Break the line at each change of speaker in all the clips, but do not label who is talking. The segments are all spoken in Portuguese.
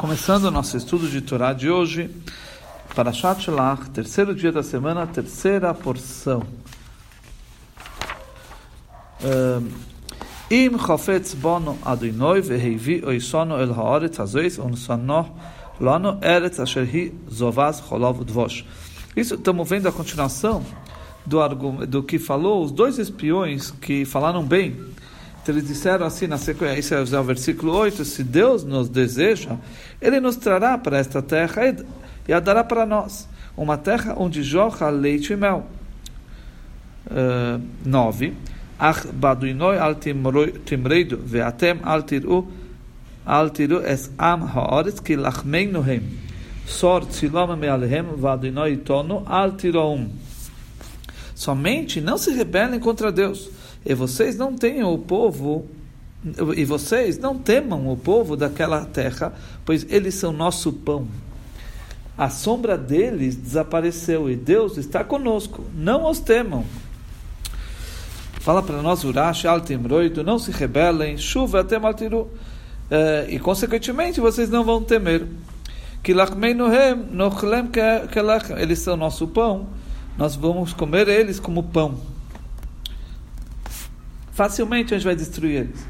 Começando o nosso estudo de Torá de hoje, para Shalach, terceiro dia da semana, terceira porção. Isso estamos vendo a continuação do, do que falou os dois espiões que falaram bem eles disseram assim na sequência, isso é o versículo 8, se Deus nos deseja, Ele nos trará para esta terra e, a dará para nós, uma terra onde jorra leite e mel. Uh, 9. Ach baduinoi al ve'atem al tiru al tiru es am ki lachmeinu sor vaduinoi tono al Somente não se rebelem contra Deus e vocês não tenham o povo, e vocês não temam o povo daquela terra, pois eles são nosso pão. A sombra deles desapareceu e Deus está conosco. Não os temam. Fala para nós, Urash, Altemroido, não se rebelem, chuva até Maltiru. Eh, e, consequentemente, vocês não vão temer. Eles são nosso pão, nós vamos comer eles como pão facilmente a gente vai destruir eles.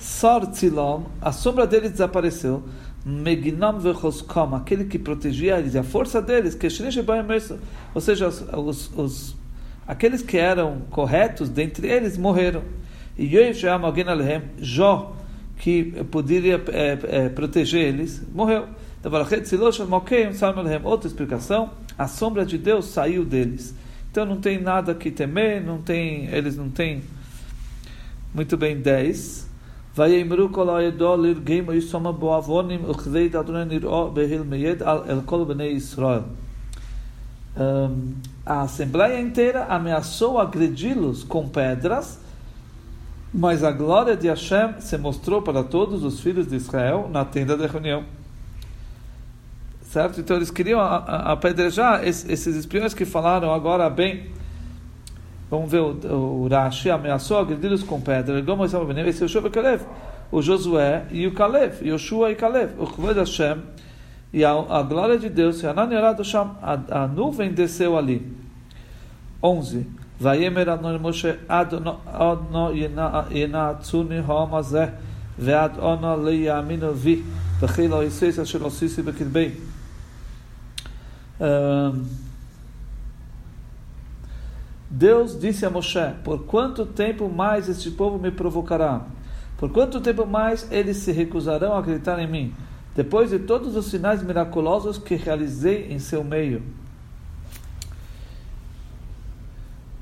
Sor Tzilom, a sombra deles desapareceu. Meginom vechoskom, aquele que protegia eles, a força deles, que ou seja, os, os, os, aqueles que eram corretos dentre eles morreram. E Jó, que poderia é, é, proteger eles, morreu. Outra explicação, a sombra de Deus saiu deles. Então não tem nada que temer, não tem, eles não têm muito bem, 10. Vai emru kol aydo lir geim e soma boavonim uchzei dadron niró behil meyed al el kol bnei Israel. Hum, a assembleia inteira ameaçou agredi-los com pedras, mas a glória de Hashem se mostrou para todos os filhos de Israel na tenda da reunião. Certo? Então eles queriam apedrejar esses espiões que falaram agora bem Vamos ver o Rashi ameaçou agredi-los com pedra. Esse é o Shua e Kalev. O Josué e o Kalev. Yoshua e Kalev. O Kvod Hashem e a, a glória de Deus. A, a nuvem desceu ali. 11. Vayemer Adonai Moshe Adno yenatsuni homazeh ve'ad ono leyaminu vi v'chil oiseis asher osisi b'kidbei. Um, Deus disse a Moshe: Por quanto tempo mais este povo me provocará? Por quanto tempo mais eles se recusarão a acreditar em mim? Depois de todos os sinais miraculosos que realizei em seu meio.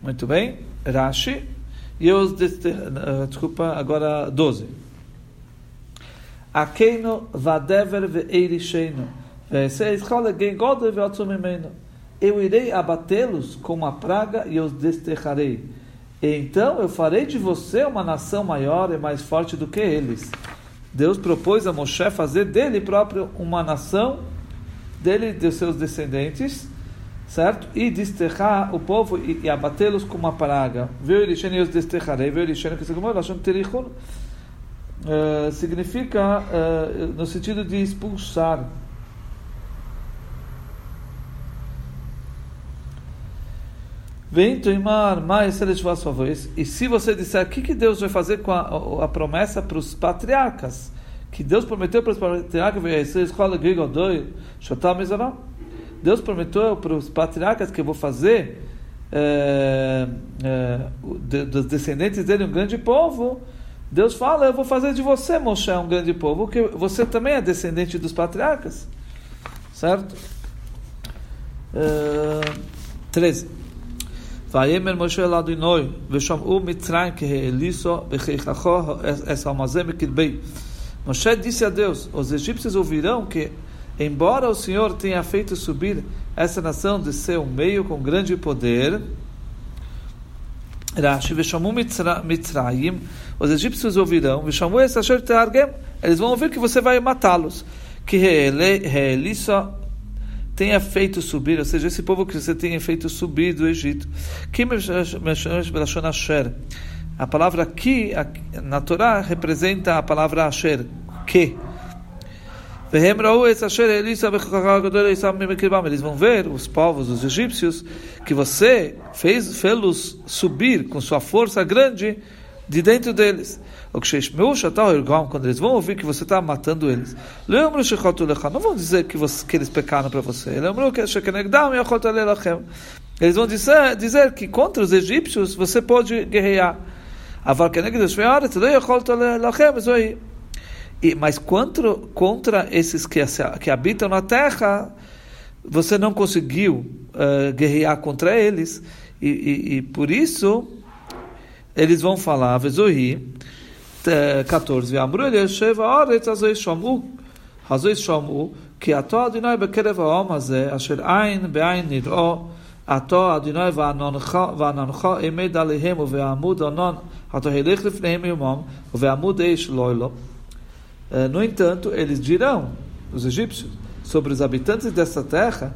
Muito bem, Rashi. E os. Uh, desculpa, agora 12. Akeino vadever ve'eirisheno. Ve'seis chole gen godel ve'atzum imeno eu irei abatê-los com uma praga e os desterrarei. E então eu farei de você uma nação maior e mais forte do que eles. Deus propôs a Moshe fazer dele próprio uma nação, dele e de seus descendentes, certo? E desterrar o povo e, e abatê-los com uma praga. Viu Elishen e os desterrarei. Viu Elishen que significa uh, no sentido de expulsar. Vem Tuimar, mais sua voz. E se você disser, o que, que Deus vai fazer com a, a promessa para os patriarcas? Que Deus prometeu para os patriarcas, Deus prometeu para os patriarcas que eu vou fazer é, é, dos descendentes dele um grande povo. Deus fala, eu vou fazer de você, Moshe, um grande povo, porque você também é descendente dos patriarcas. Certo? É, 13. ויאמר משה אל אדינוי, ושמעו מצרים כהעליסו וכיככו essa almazém מקדבי. Moshe disse a Deus, os egípcios ouvirão que, embora o Senhor tenha feito subir essa nação de seu meio com grande poder, Rashi, Veshamu Mitzrayim, os egípcios ouvirão, Veshamu Esasher Teargem, eles vão ouvir que você vai matá-los. Que Reelissa tenha feito subir, ou seja, esse povo que você tenha feito subir do Egito. A palavra que na Torá representa a palavra Asher, que. Eles vão ver, os povos, os egípcios, que você fez fê-los subir com sua força grande de dentro deles. Quando eles vão ouvir que você está matando eles, não vão dizer que, você, que eles pecaram para você. Eles vão dizer, dizer que contra os egípcios você pode guerrear. E, mas contra, contra esses que, que habitam na terra, você não conseguiu uh, guerrear contra eles, e, e, e, por isso eles vão falar, Vezoi, 14, Amru Elisheva Oretz Azois Shomu, Azois Shomu, כי עתו אדוני בקרב העם הזה, אשר עין בעין נראו, עתו אדוני ועננך עמד עליהם, ובעמוד ענן, עתו הלך לפניהם יומם, ובעמוד אש לא לו. Eh, no entanto, eles dirão, os egípcios, sobre os habitantes dessa terra,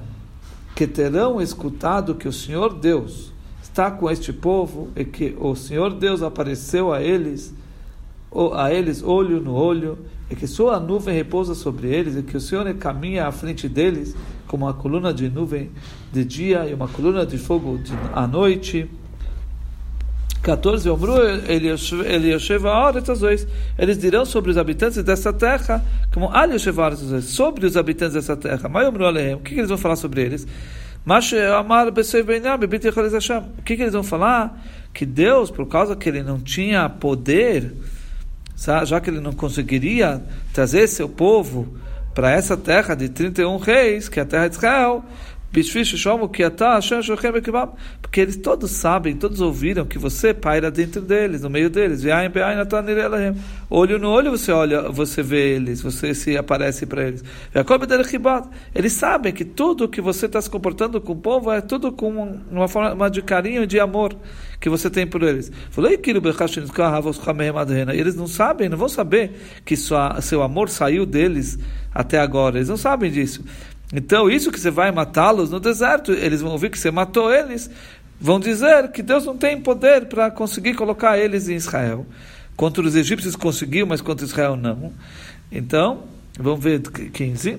que terão escutado que o Senhor Deus está com este povo e que o Senhor Deus apareceu a eles, a eles olho no olho, e que sua nuvem repousa sobre eles, e que o Senhor caminha à frente deles como uma coluna de nuvem de dia e uma coluna de fogo de, à noite. 14, eles dirão sobre os habitantes dessa terra, como sobre os habitantes dessa terra. O que eles vão falar sobre eles? O que eles vão falar? Que Deus, por causa que ele não tinha poder, já que ele não conseguiria trazer seu povo para essa terra de 31 reis, que é a terra de Israel, porque eles todos sabem, todos ouviram que você paira dentro deles, no meio deles. Olho no olho você olha, você vê eles, você se aparece para eles. Eles sabem que tudo que você está se comportando com o povo é tudo com uma forma de carinho e de amor que você tem por eles. Eles não sabem, não vão saber que sua, seu amor saiu deles até agora. Eles não sabem disso. Então, isso que você vai matá-los no deserto, eles vão ouvir que você matou eles, vão dizer que Deus não tem poder para conseguir colocar eles em Israel. Contra os egípcios conseguiu, mas contra Israel não. Então, vamos ver 15.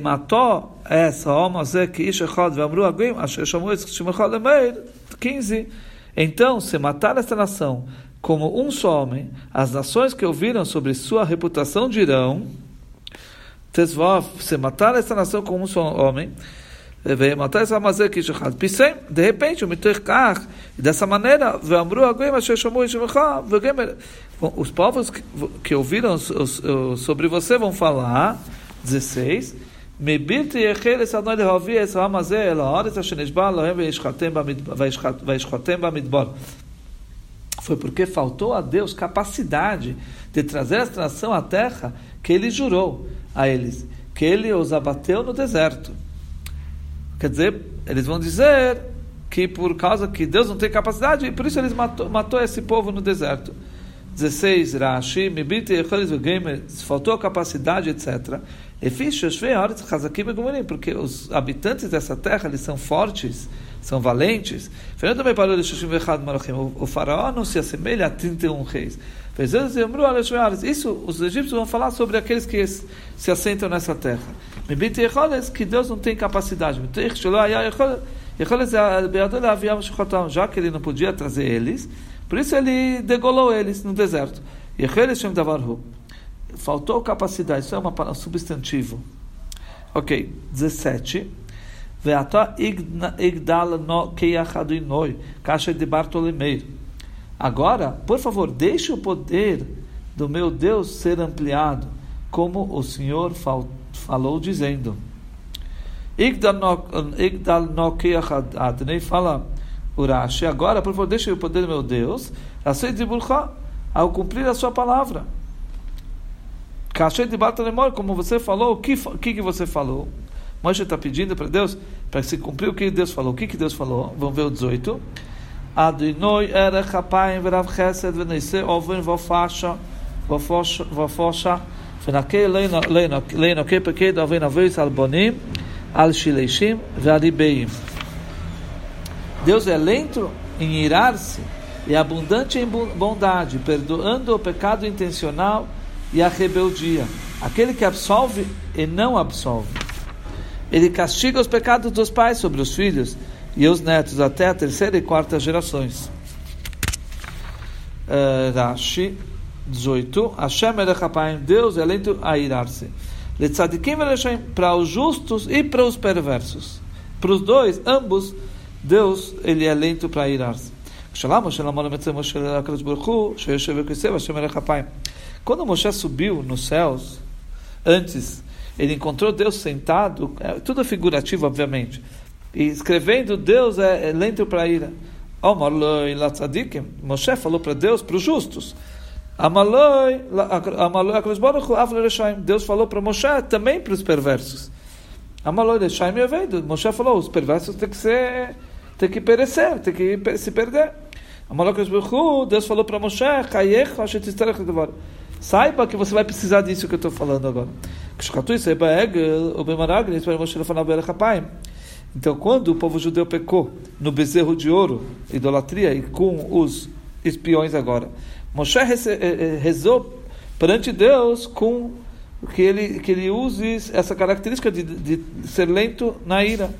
matou essa que Ishachad vamru agim, asher shamu eshimachad lemeir. 15. Então, se matar esta nação como um só homem, as nações que ouviram sobre sua reputação dirão Tezvav, se matar essa nação como um só homem, matar essa mazer que Pisem, de repente, o Miterkach, dessa maneira, os povos que, que ouviram sobre você vão falar, 16, מבלתי יחל לסדנו להביא את העם הזה אל הארץ אשר נשבע להם וישחותם במדבר. Foi porque faltou a Deus capacidade de trazer essa nação à terra que ele jurou a eles que ele os abateu no deserto. Quer dizer, eles vão dizer que por causa que Deus não tem capacidade, e por isso eles matou, matou esse povo no deserto. 16, Rashi, Mibiti, Gamer, faltou capacidade, etc. Porque os habitantes dessa terra, eles são fortes, são valentes. O faraó não se assemelha a 31 reis. Isso os egípcios vão falar sobre aqueles que se assentam nessa terra. Que Deus não tem capacidade. Já que ele não podia trazer eles, por isso ele degolou eles no deserto. Faltou capacidade, isso é um substantivo. Ok, 17. Veata igdal no keyachadinoi, caixa de Bartolomeu. Agora, por favor, deixe o poder do meu Deus ser ampliado, como o Senhor falou dizendo. Igdal no keyachadinoi fala Urashi, agora, por favor, deixe o poder meu Deus, ao cumprir a sua palavra. Cachê de Batalemor, como você falou, o que, que, você falou? Moshe está pedindo para Deus para se cumprir o que Deus falou. O que, que Deus falou? Vamos ver o 18. Adonai era capaz verav chesed v'neise oven v'fasha v'fosha v'nakei leino que pequeno oven avis al bonim al shileishim v'alibeim. Deus é lento em irar-se e abundante em bondade, perdoando o pecado intencional e a rebeldia, aquele que absolve e não absolve. Ele castiga os pecados dos pais sobre os filhos e os netos até a terceira e quarta gerações. Uh, Rashi 18. Hashem Erechapayim, Deus é lento a irar-se. Para os justos e para os perversos. Para os dois, ambos, Deus ele é lento para irar-se. Quando Moshe subiu nos céus, antes, ele encontrou Deus sentado, é, tudo figurativo, obviamente, e escrevendo, Deus é, é lento para ira. Moshe falou para Deus, para os justos. Deus falou para Moshe também para os perversos. Moshe falou, os perversos têm que ser, têm que perecer, têm que se perder. Deus falou para Moshe, saiba que você vai precisar disso que eu estou falando agora. Então, quando o povo judeu pecou no bezerro de ouro, idolatria, e com os espiões agora, Moshe eh, eh, rezou perante Deus com que ele, que ele use essa característica de, de ser lento na ira.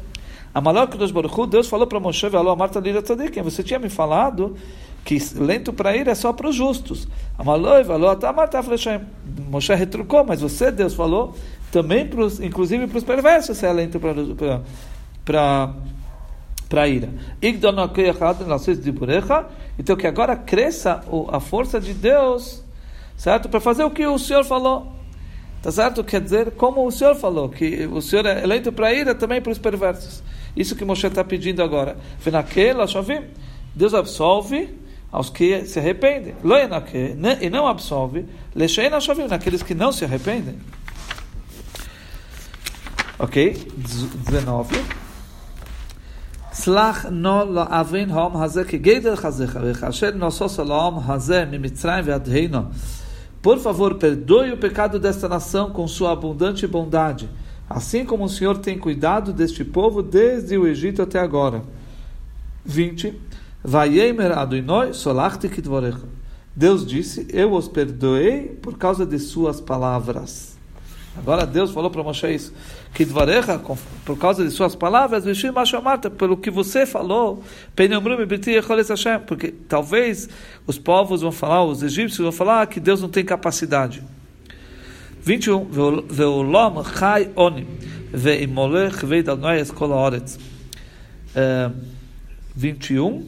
A dos Baruch Deus falou para Moshe, a Marta Lira Tzadikim, você tinha me falado que lento para ira é só para os justos. A Maloi falou, tá, Marta Moshe retrucou, mas você, Deus, falou também, pros, inclusive para os perversos, você é lento para para ira. Então que agora cresça a força de Deus, certo? Para fazer o que o Senhor falou. Tá certo? Quer dizer, como o Senhor falou, que o Senhor é eleito para ira também para os perversos. Isso que Moshe está pedindo agora. Deus absolve aos que se arrependem. E não absolve naqueles que não se arrependem. Ok? 19. סלח נו לאבין הום הזה כגדר חזיך, וכאשר נוסוס על ההום הזה ממצרים ועד הנה. Por favor, perdoe o pecado desta nação com sua abundante bondade, assim como o Senhor tem cuidado deste povo desde o Egito até agora. 20. Vayemer Adonai solachti. Deus disse, eu os perdoei por causa de suas palavras. Agora Deus falou para Moshe isso, que Dvarecha, por causa de suas palavras, pelo que você falou, porque talvez os povos vão falar, os egípcios vão falar que Deus não tem capacidade. 21. Ve'olam chai oni, ve'imolech ve'dalnoy eskol haaretz. 21.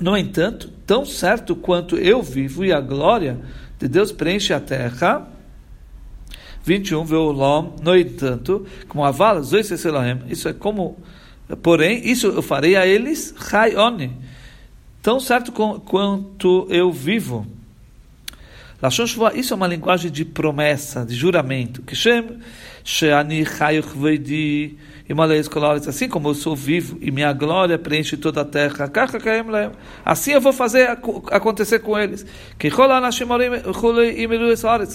No entanto, tão certo quanto eu vivo e a glória de Deus preenche a terra, 21, Veolam, no entanto, como avala, isso é como, porém, isso eu farei a eles, Chayoni, tão certo quanto eu vivo. Isso é uma linguagem de promessa, de juramento. Que Shem, Sheani Chayuch Veidi, assim como eu sou vivo e minha glória preenche toda a terra, assim eu vou fazer acontecer com eles.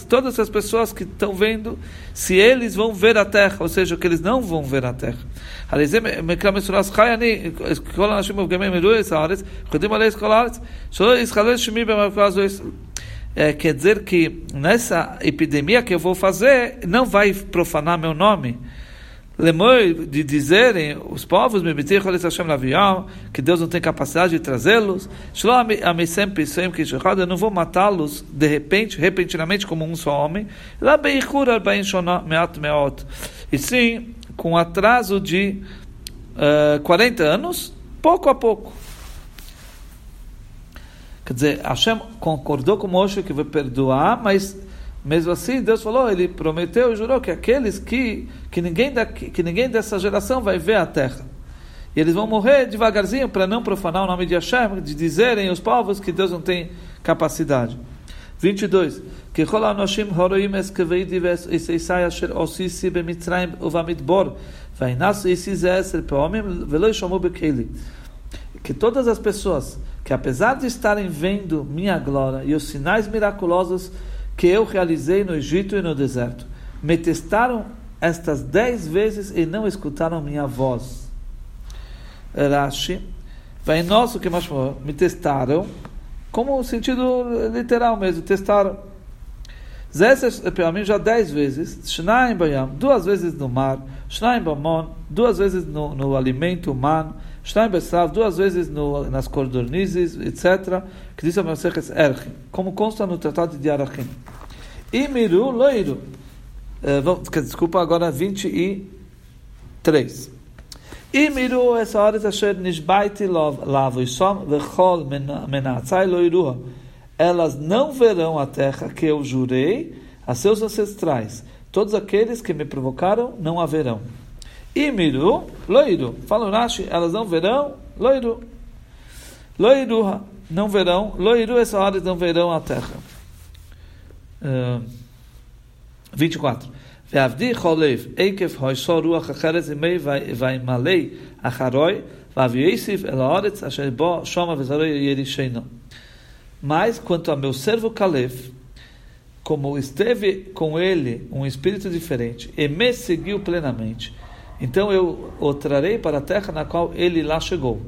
Todas as pessoas que estão vendo, se eles vão ver a terra, ou seja, que eles não vão ver a terra. É, quer dizer que nessa epidemia que eu vou fazer, não vai profanar meu nome. De dizerem os povos, que Deus não tem capacidade de trazê-los, eu não vou matá-los de repente, repentinamente, como um só homem, e sim, com atraso de uh, eh, 40 anos, pouco a pouco. Quer dizer, Hashem concordou com Moshe que vai perdoar, mas mesmo assim, Deus falou, ele prometeu e jurou que aqueles que, que, ninguém, da, que ninguém dessa geração vai ver a terra. E eles vão morrer devagarzinho para não profanar o nome de Hashem, de dizerem os povos que Deus não tem capacidade. 22. Que anoshim horoim eskeveidi veseisai asher osisi bemitzrayim uvamidbor vainasu isis eser peomim velo yishomu bekeli. Que todas as pessoas que apesar de estarem vendo minha glória e os sinais miraculosos que eu realizei no Egito e no deserto. Me testaram estas dez vezes e não escutaram minha voz. Rashi, vai nosso que mais me testaram, como o sentido literal mesmo, testaram. Zesses, para mim, já dez vezes. Duas vezes no mar. Duas vezes no, no alimento humano. Duas vezes no, nas cordonizes, etc. Que diz a Maseches Erchim, como consta no Tratado de Arachim. Imiru loiru. Uh, desculpa, agora 23. Imiru essa hora asher nishbaiti lavo isom vechol menatzai loiruha elas não verão a terra que eu jurei a seus ancestrais. Todos aqueles que me provocaram não a verão. Imiru, loiro. Fala Rashi, elas não verão, loiro. Loiru, não verão. Loiru, essa hora não verão a terra. Ah, uh, 24. Veavdi cholev, eikef hoishor ruach acheres imei vaimalei acharoi, vavieisiv el haaretz asher bo shoma vezaroi yerisheino. Mas quanto a meu servo Caleb, como esteve com ele um espírito diferente e me seguiu plenamente, então eu o trarei para a terra na qual ele lá chegou,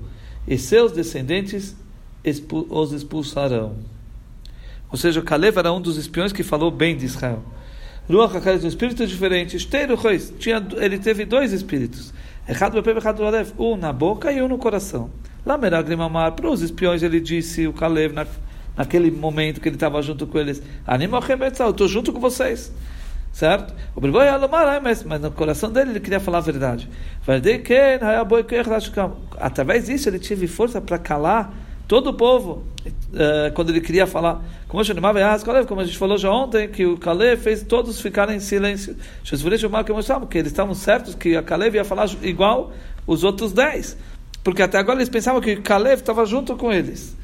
e seus descendentes os expulsarão. Ou seja, Caleb era um dos espiões que falou bem de Israel. Ruach HaKadosh, um espírito diferente. Tinha, ele teve dois espíritos. Um na boca e um no coração. Lá Meraglimamar, para os espiões, ele disse, o Kalev, na, naquele momento que ele estava junto com eles, eu estou junto com vocês. Certo? A mas no coração dele ele queria falar a verdade. Através disso ele teve força para calar todo o povo, uh, quando ele queria falar, como a gente falou já ontem, que o Caleb fez todos ficarem em silêncio. Que eles estavam certos que a Caleb ia falar igual os outros dez. Porque até agora eles pensavam que Caleb estava junto com eles.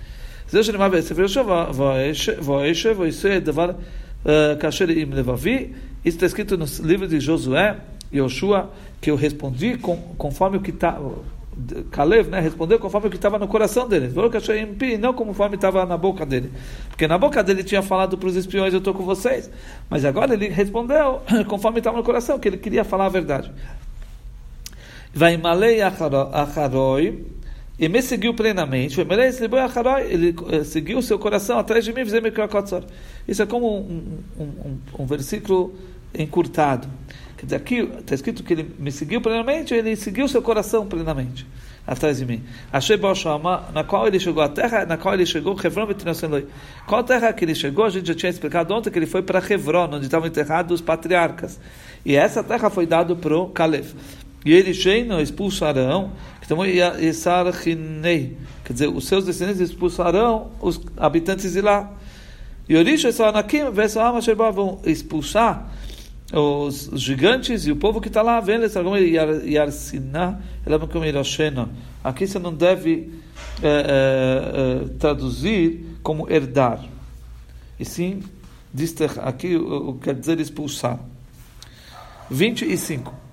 Isso está escrito no livro de Josué, Yoshua, que eu respondi conforme o que está Kalev, né, respondeu conforme o que estava no coração dele. Não conforme estava na boca dele. Porque na boca dele tinha falado para os espiões, eu estou com vocês. Mas agora ele respondeu conforme estava no coração, que ele queria falar a verdade. Vai malei acharoi, e me seguiu plenamente. Ele eh, seguiu seu coração atrás de mim. Isso é como um, um, um, um versículo encurtado. Quer dizer, aqui está escrito que ele me seguiu plenamente, ele seguiu seu coração plenamente atrás de mim. Achei Boshama, na qual ele chegou, a terra na qual ele chegou, Hebron Qual terra que ele chegou? A gente já tinha explicado ontem que ele foi para Hebron, onde estavam enterrados os patriarcas. E essa terra foi dada para o Caleb. E ele Sheino expulsarão, então quer dizer, os seus descendentes expulsarão os habitantes de lá. E vão expulsar os gigantes e o povo que está lá. Aqui você não deve é, é, é, traduzir como herdar e sim aqui quer dizer expulsar. 25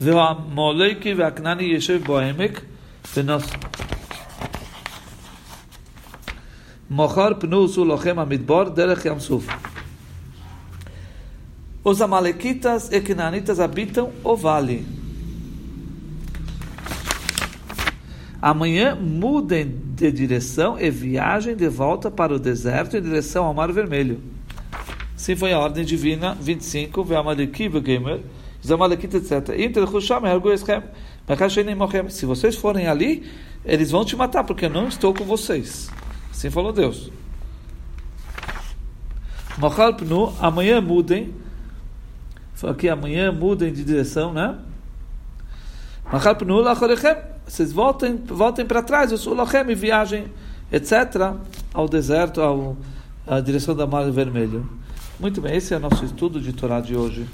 והמולקי והכנעני ישב בעמק מחר פנו עשו לכם המדבר דרך ים סוף os amalequitas e cananitas habitam o vale. Amanhã mudem de direção e viajem de volta para o deserto em direção ao Mar Vermelho. Sim, foi a ordem divina 25, os amalequitas, etc. Se vocês forem ali, eles vão te matar, porque eu não estou com vocês. Assim falou Deus. Amanhã mudem aqui amanhã mudem de direção, né? Vocês voltem, voltem para trás, os ulachem e viajem, etc., ao deserto, ao, à direção da Mar Vermelho. Muito bem, esse é o nosso estudo de Torá de hoje.